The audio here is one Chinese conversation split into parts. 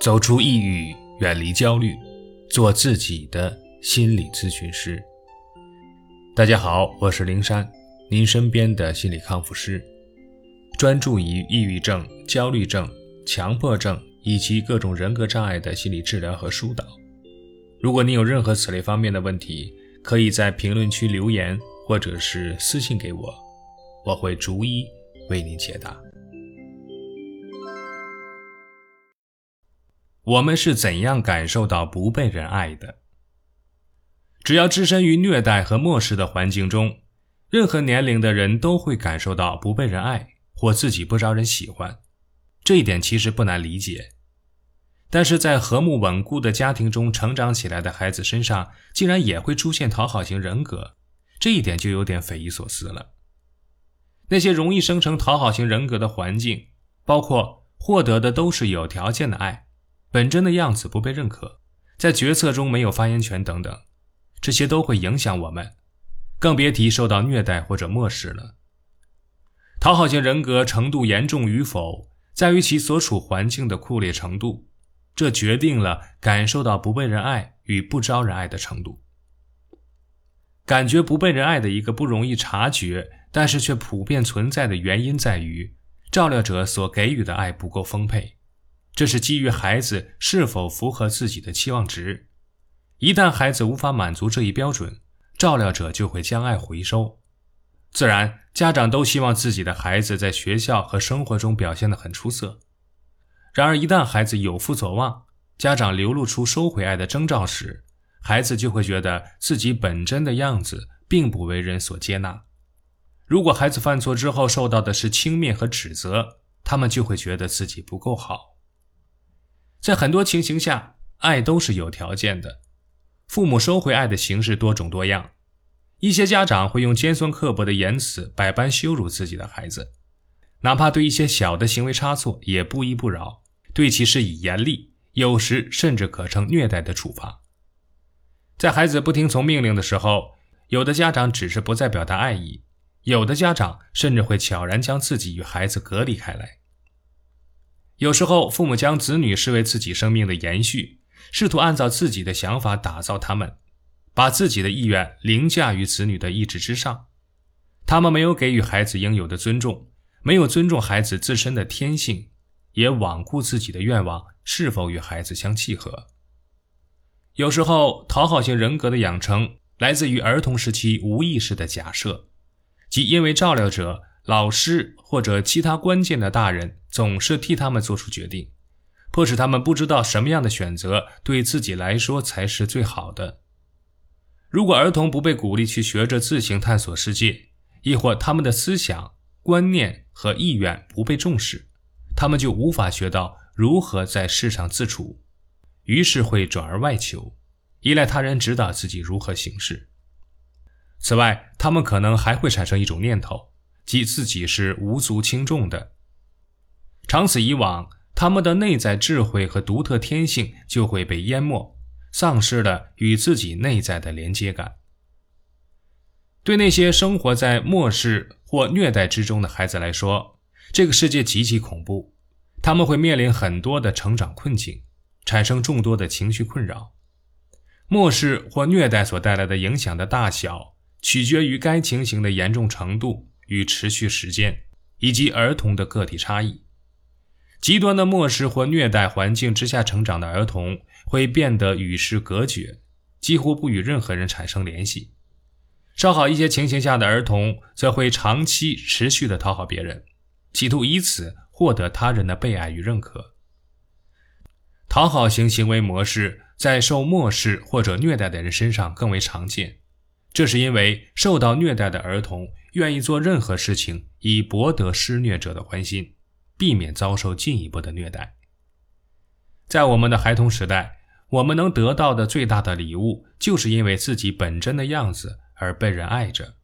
走出抑郁，远离焦虑，做自己的心理咨询师。大家好，我是灵山，您身边的心理康复师，专注于抑郁症、焦虑症、强迫症以及各种人格障碍的心理治疗和疏导。如果您有任何此类方面的问题，可以在评论区留言，或者是私信给我，我会逐一为您解答。我们是怎样感受到不被人爱的？只要置身于虐待和漠视的环境中，任何年龄的人都会感受到不被人爱或自己不招人喜欢。这一点其实不难理解，但是在和睦稳固的家庭中成长起来的孩子身上，竟然也会出现讨好型人格，这一点就有点匪夷所思了。那些容易生成讨好型人格的环境，包括获得的都是有条件的爱。本真的样子不被认可，在决策中没有发言权等等，这些都会影响我们，更别提受到虐待或者漠视了。讨好型人格程度严重与否，在于其所处环境的酷烈程度，这决定了感受到不被人爱与不招人爱的程度。感觉不被人爱的一个不容易察觉，但是却普遍存在的原因在于，照料者所给予的爱不够丰沛。这是基于孩子是否符合自己的期望值，一旦孩子无法满足这一标准，照料者就会将爱回收。自然，家长都希望自己的孩子在学校和生活中表现得很出色。然而，一旦孩子有负所望，家长流露出收回爱的征兆时，孩子就会觉得自己本真的样子并不为人所接纳。如果孩子犯错之后受到的是轻蔑和指责，他们就会觉得自己不够好。在很多情形下，爱都是有条件的。父母收回爱的形式多种多样。一些家长会用尖酸刻薄的言辞百般羞辱自己的孩子，哪怕对一些小的行为差错也不依不饶，对其施以严厉，有时甚至可称虐待的处罚。在孩子不听从命令的时候，有的家长只是不再表达爱意，有的家长甚至会悄然将自己与孩子隔离开来。有时候，父母将子女视为自己生命的延续，试图按照自己的想法打造他们，把自己的意愿凌驾于子女的意志之上。他们没有给予孩子应有的尊重，没有尊重孩子自身的天性，也罔顾自己的愿望是否与孩子相契合。有时候，讨好型人格的养成来自于儿童时期无意识的假设，即因为照料者。老师或者其他关键的大人总是替他们做出决定，迫使他们不知道什么样的选择对自己来说才是最好的。如果儿童不被鼓励去学着自行探索世界，亦或他们的思想、观念和意愿不被重视，他们就无法学到如何在世上自处，于是会转而外求，依赖他人指导自己如何行事。此外，他们可能还会产生一种念头。即自己是无足轻重的，长此以往，他们的内在智慧和独特天性就会被淹没，丧失了与自己内在的连接感。对那些生活在漠视或虐待之中的孩子来说，这个世界极其恐怖，他们会面临很多的成长困境，产生众多的情绪困扰。漠视或虐待所带来的影响的大小，取决于该情形的严重程度。与持续时间，以及儿童的个体差异，极端的漠视或虐待环境之下成长的儿童会变得与世隔绝，几乎不与任何人产生联系。稍好一些情形下的儿童则会长期持续的讨好别人，企图以此获得他人的被爱与认可。讨好型行为模式在受漠视或者虐待的人身上更为常见。这是因为受到虐待的儿童愿意做任何事情以博得施虐者的欢心，避免遭受进一步的虐待。在我们的孩童时代，我们能得到的最大的礼物，就是因为自己本真的样子而被人爱着，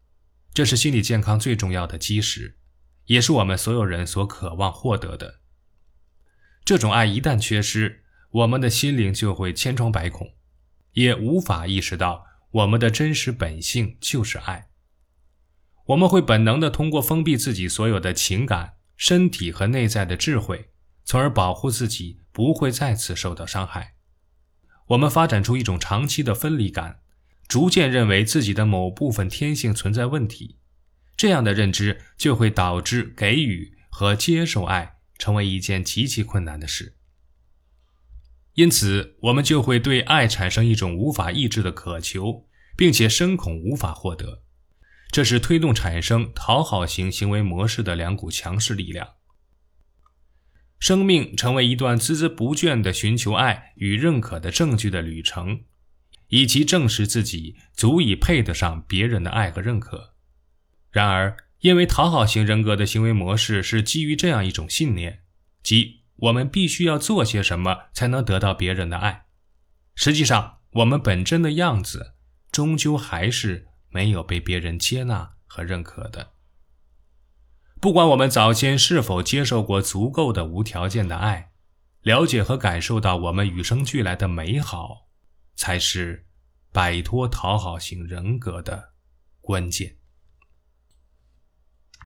这是心理健康最重要的基石，也是我们所有人所渴望获得的。这种爱一旦缺失，我们的心灵就会千疮百孔，也无法意识到。我们的真实本性就是爱。我们会本能的通过封闭自己所有的情感、身体和内在的智慧，从而保护自己不会再次受到伤害。我们发展出一种长期的分离感，逐渐认为自己的某部分天性存在问题，这样的认知就会导致给予和接受爱成为一件极其困难的事。因此，我们就会对爱产生一种无法抑制的渴求，并且深恐无法获得。这是推动产生讨好型行为模式的两股强势力量。生命成为一段孜孜不倦的寻求爱与认可的证据的旅程，以及证实自己足以配得上别人的爱和认可。然而，因为讨好型人格的行为模式是基于这样一种信念，即我们必须要做些什么才能得到别人的爱。实际上，我们本真的样子终究还是没有被别人接纳和认可的。不管我们早先是否接受过足够的无条件的爱，了解和感受到我们与生俱来的美好，才是摆脱讨好型人格的关键。